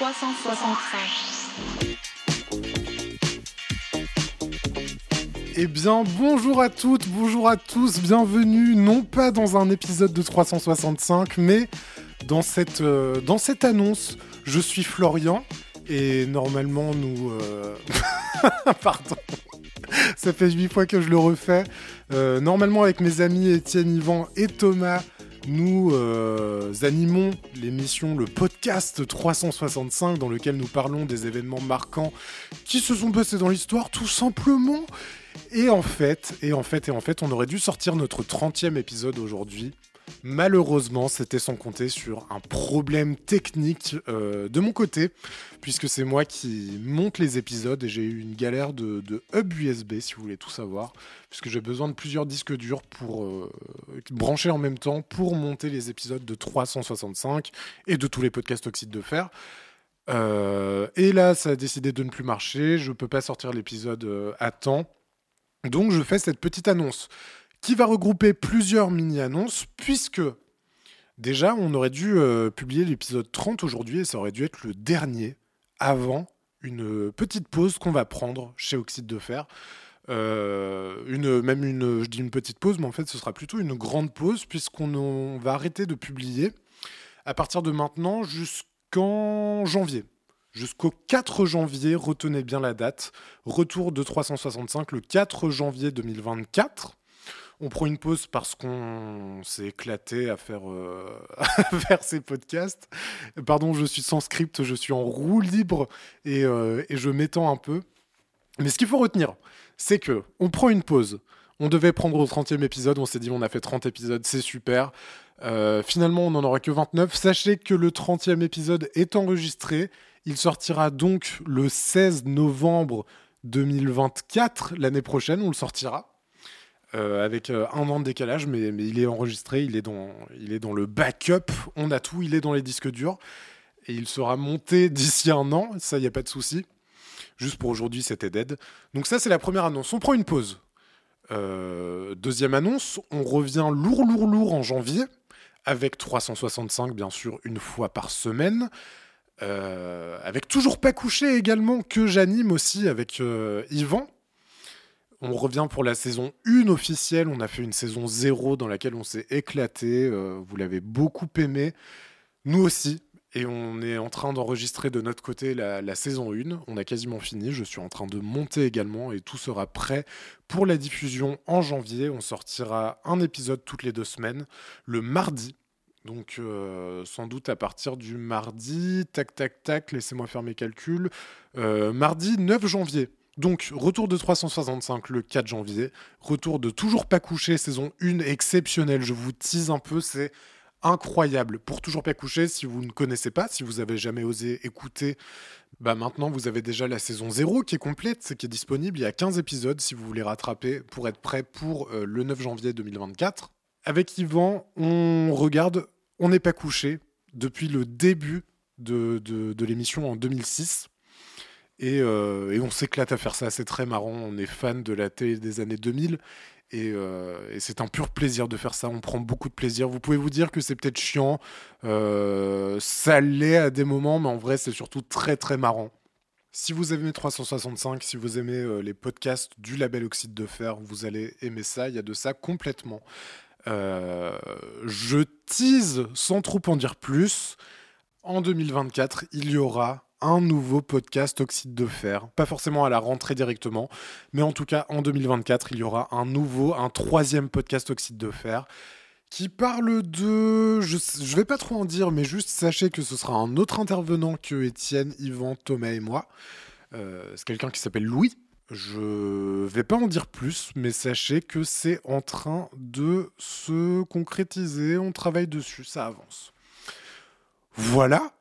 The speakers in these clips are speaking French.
365. Eh bien, bonjour à toutes, bonjour à tous, bienvenue non pas dans un épisode de 365, mais dans cette, euh, dans cette annonce. Je suis Florian et normalement nous... euh, Pardon. Ça fait huit fois que je le refais. Euh, normalement avec mes amis Étienne, Yvan et Thomas, nous euh, animons l'émission, le podcast 365 dans lequel nous parlons des événements marquants qui se sont passés dans l'histoire tout simplement. Et en fait, et en fait, et en fait, on aurait dû sortir notre 30e épisode aujourd'hui. Malheureusement, c'était sans compter sur un problème technique euh, de mon côté, puisque c'est moi qui monte les épisodes et j'ai eu une galère de, hub USB, si vous voulez tout savoir, puisque j'ai besoin de plusieurs disques durs pour euh, brancher en même temps pour monter les épisodes de 365 et de tous les podcasts Oxyde de Fer. Euh, et là, ça a décidé de ne plus marcher, je peux pas sortir l'épisode à temps. Donc je fais cette petite annonce qui va regrouper plusieurs mini-annonces, puisque déjà on aurait dû euh, publier l'épisode 30 aujourd'hui et ça aurait dû être le dernier avant une petite pause qu'on va prendre chez Oxyde de Fer. Euh, une, même une, je dis une petite pause, mais en fait ce sera plutôt une grande pause puisqu'on on va arrêter de publier à partir de maintenant jusqu'en janvier. Jusqu'au 4 janvier, retenez bien la date. Retour de 365 le 4 janvier 2024. On prend une pause parce qu'on s'est éclaté à faire, euh, faire ces podcasts. Pardon, je suis sans script, je suis en roue libre et, euh, et je m'étends un peu. Mais ce qu'il faut retenir, c'est que on prend une pause. On devait prendre au 30e épisode, on s'est dit on a fait 30 épisodes, c'est super. Euh, finalement, on n'en aura que 29. Sachez que le 30e épisode est enregistré. Il sortira donc le 16 novembre 2024, l'année prochaine, on le sortira. Euh, avec euh, un an de décalage, mais, il est enregistré, il est, dans, le backup, on a tout, il est dans les disques durs, et il sera monté d'ici un an, ça, il n'y a pas de souci. Juste pour aujourd'hui, c'était dead. Donc ça, c'est la première annonce. On prend une pause. Euh, deuxième annonce, on revient lourd, lourd, lourd en janvier, avec 365, bien sûr, une fois par semaine. Avec toujours pas couché également, que j'anime aussi avec Yvan. On revient pour la saison 1 officielle. On a fait une saison 0 dans laquelle on s'est éclaté. Euh, vous l'avez beaucoup aimé. Nous aussi. Et on est en train d'enregistrer de notre côté la, saison 1. On a quasiment fini. Je suis en train de monter également et tout sera prêt pour la diffusion en janvier. On sortira un épisode toutes les deux semaines, le mardi. Donc euh, sans doute à partir du mardi, tac tac tac, laissez-moi faire mes calculs, Euh, mardi 9 janvier. Donc retour de 365 le 4 janvier, retour de Toujours pas couché, saison 1 exceptionnelle, je vous tease un peu, c'est incroyable. Pour Toujours pas couché, si vous ne connaissez pas, si vous avez jamais osé écouter, bah maintenant vous avez déjà la saison 0 qui est complète, qui est disponible, il y a 15 épisodes si vous voulez rattraper pour être prêt pour euh, le 9 janvier 2024. Avec Yvan, on regarde On n'est pas couché depuis le début de, de- de l'émission en 2006. Et, euh, et on s'éclate à faire ça, c'est très marrant. On est fan de la télé des années 2000 et, euh, et c'est un pur plaisir de faire ça. On prend beaucoup de plaisir. Vous pouvez vous dire que c'est peut-être chiant, euh, ça l'est à des moments, mais en vrai, c'est surtout très très marrant. Si vous aimez 365, si vous aimez euh, les podcasts du label Oxyde de Fer, vous allez aimer ça. Il y a de ça complètement. Je tease sans trop en dire plus. En 2024, il y aura un nouveau podcast Oxyde de Fer. Pas forcément à la rentrée directement, mais en tout cas, en 2024, il y aura un nouveau, un troisième podcast Oxyde de Fer qui parle de... Je, je vais pas trop en dire, mais juste sachez que ce sera un autre intervenant que Étienne, Yvan, Thomas et moi. Euh, c'est quelqu'un qui s'appelle Louis. Je vais pas en dire plus, mais sachez que c'est en train de se concrétiser. On travaille dessus, ça avance. Voilà.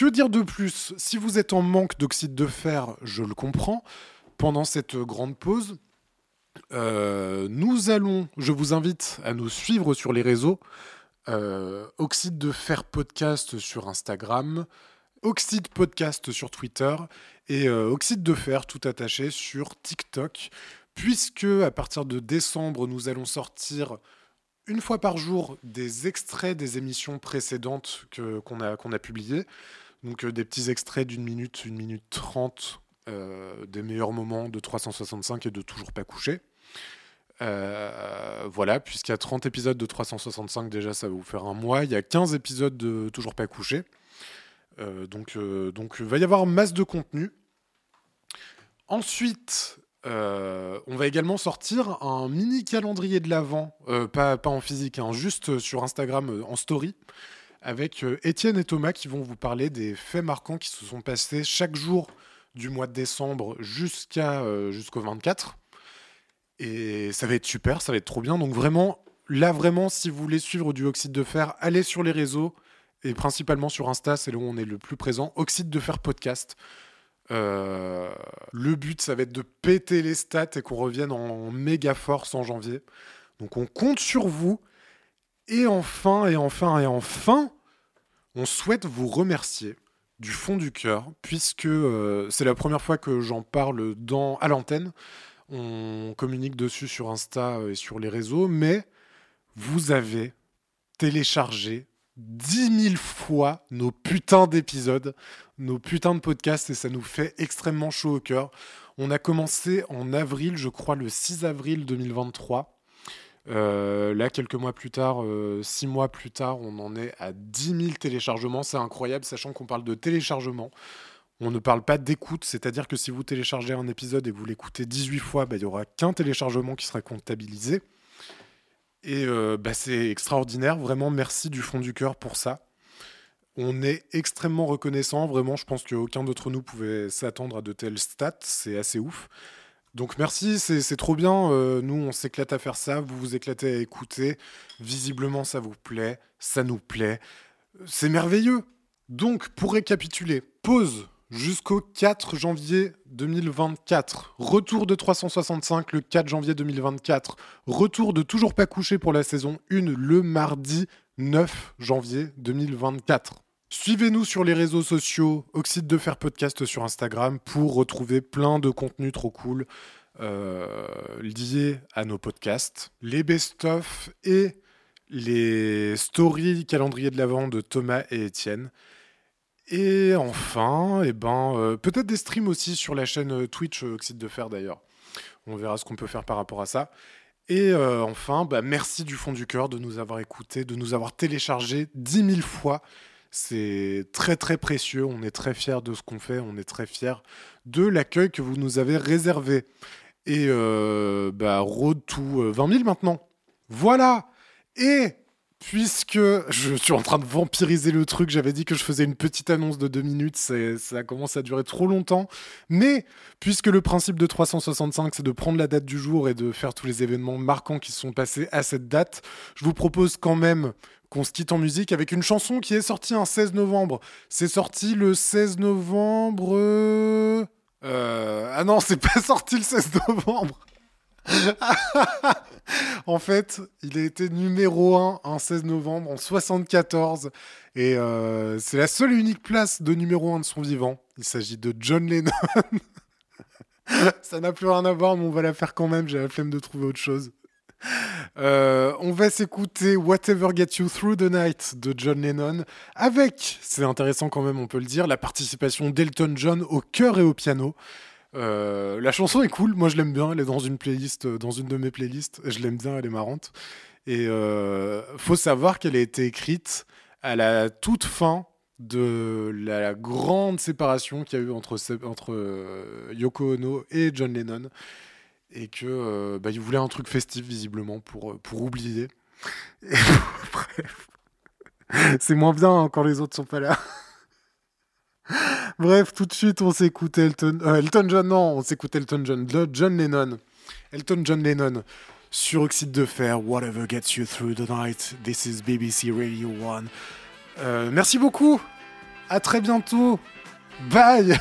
Que dire de plus? Si vous êtes en manque d'oxyde de fer, je le comprends. Pendant cette grande pause, euh, nous allons, je vous invite à nous suivre sur les réseaux. Euh, Oxyde de Fer Podcast sur Instagram, Oxyde Podcast sur Twitter et euh, Oxyde de Fer tout attaché sur TikTok. Puisque à partir de décembre, nous allons sortir une fois par jour des extraits des émissions précédentes qu'on a, qu'on a publiées. Donc des petits extraits d'une minute, une minute trente des meilleurs moments de 365 et de Toujours pas couché. voilà, puisqu'il y a 30 épisodes de 365, déjà ça va vous faire un mois. Il y a 15 épisodes de Toujours pas couché. donc, donc il va y avoir masse de contenu. Ensuite, euh, on va également sortir un mini calendrier de l'Avent, euh, pas, en physique, hein, juste sur Instagram euh, en story, avec Étienne et Thomas qui vont vous parler des faits marquants qui se sont passés chaque jour du mois de décembre jusqu'à jusqu'au 24. Et ça va être super, ça va être trop bien. Donc vraiment, là vraiment, si vous voulez suivre du oxyde de fer, allez sur les réseaux et principalement sur Insta, c'est là où on est le plus présent. Oxyde de fer podcast. Euh, le but, ça va être de péter les stats et qu'on revienne en méga force en janvier. Donc on compte sur vous. Et enfin, et enfin, et enfin, on souhaite vous remercier du fond du cœur, puisque euh, c'est la première fois que j'en parle dans, à l'antenne. On communique dessus sur Insta et sur les réseaux, mais vous avez téléchargé 10 000 fois nos putains d'épisodes, nos putains de podcasts, et ça nous fait extrêmement chaud au cœur. On a commencé en avril, je crois le 6 avril 2023. Euh, là, quelques mois plus tard, euh, six mois plus tard, on en est à 10 000 téléchargements. C'est incroyable, sachant qu'on parle de téléchargement. On ne parle pas d'écoute, c'est-à-dire que si vous téléchargez un épisode et vous l'écoutez 18 fois, bah, il n'y aura qu'un téléchargement qui sera comptabilisé. Et euh, bah, c'est extraordinaire, vraiment merci du fond du cœur pour ça. On est extrêmement reconnaissant, vraiment, je pense qu'aucun d'entre nous pouvait s'attendre à de telles stats, c'est assez ouf. Donc merci, c'est trop bien, euh, nous on s'éclate à faire ça, vous vous éclatez à écouter, visiblement ça vous plaît, ça nous plaît, c'est merveilleux. Donc pour récapituler, pause jusqu'au 4 janvier 2024. Retour de 365 le 4 janvier 2024. Retour de Toujours pas couché pour la saison 1 le mardi 9 janvier 2024. Suivez-nous sur les réseaux sociaux, Oxyde de Fer Podcast sur Instagram pour retrouver plein de contenus trop cool euh, liés à nos podcasts, les best-of et les stories calendrier de l'avant de Thomas et Étienne. Et enfin, eh ben, euh, peut-être des streams aussi sur la chaîne euh, Twitch Oxyde de Fer d'ailleurs. On verra ce qu'on peut faire par rapport à ça. Et enfin, bah, merci du fond du cœur de nous avoir écoutés, de nous avoir téléchargés 10 000 fois. C'est très très précieux, on est très fiers de ce qu'on fait, on est très fiers de l'accueil que vous nous avez réservé. Et bah, road to 20 000 maintenant. Voilà Et puisque je suis en train de vampiriser le truc, j'avais dit que je faisais une petite annonce de deux minutes, ça commence à durer trop longtemps. Mais puisque le principe de 365, c'est de prendre la date du jour et de faire tous les événements marquants qui se sont passés à cette date, je vous propose quand même qu'on se quitte en musique avec une chanson qui est sortie un 16 novembre. C'est sorti le 16 novembre... Euh... Ah non, c'est pas sorti le 16 novembre. en fait, il a été numéro 1 en 16 novembre en 74 et euh, c'est la seule et unique place de numéro 1 de son vivant. Il s'agit de John Lennon. Ça n'a plus rien à voir, mais on va la faire quand même. J'ai la flemme de trouver autre chose. Euh, on va s'écouter Whatever Gets You Through the Night de John Lennon avec, c'est intéressant quand même, on peut le dire, la participation d'Elton John au chœur et au piano. Euh, la chanson est cool, moi je l'aime bien, elle est dans une playlist, euh, dans une de mes playlists, je l'aime bien, elle est marrante. Et euh, faut savoir qu'elle a été écrite à la toute fin de la grande séparation qu'il y a eu entre, euh, Yoko Ono et John Lennon. Et que bah, il voulait un truc festif visiblement pour, pour oublier. bref. C'est moins bien hein, quand les autres sont pas là. Bref, tout de suite, on s'écoute Elton, euh, Elton John, non, on s'écoute Elton John, John Lennon. Elton John Lennon sur Oxyde de Fer, Whatever Gets You Through the Night. This is BBC Radio 1. Euh, merci beaucoup. À très bientôt. Bye.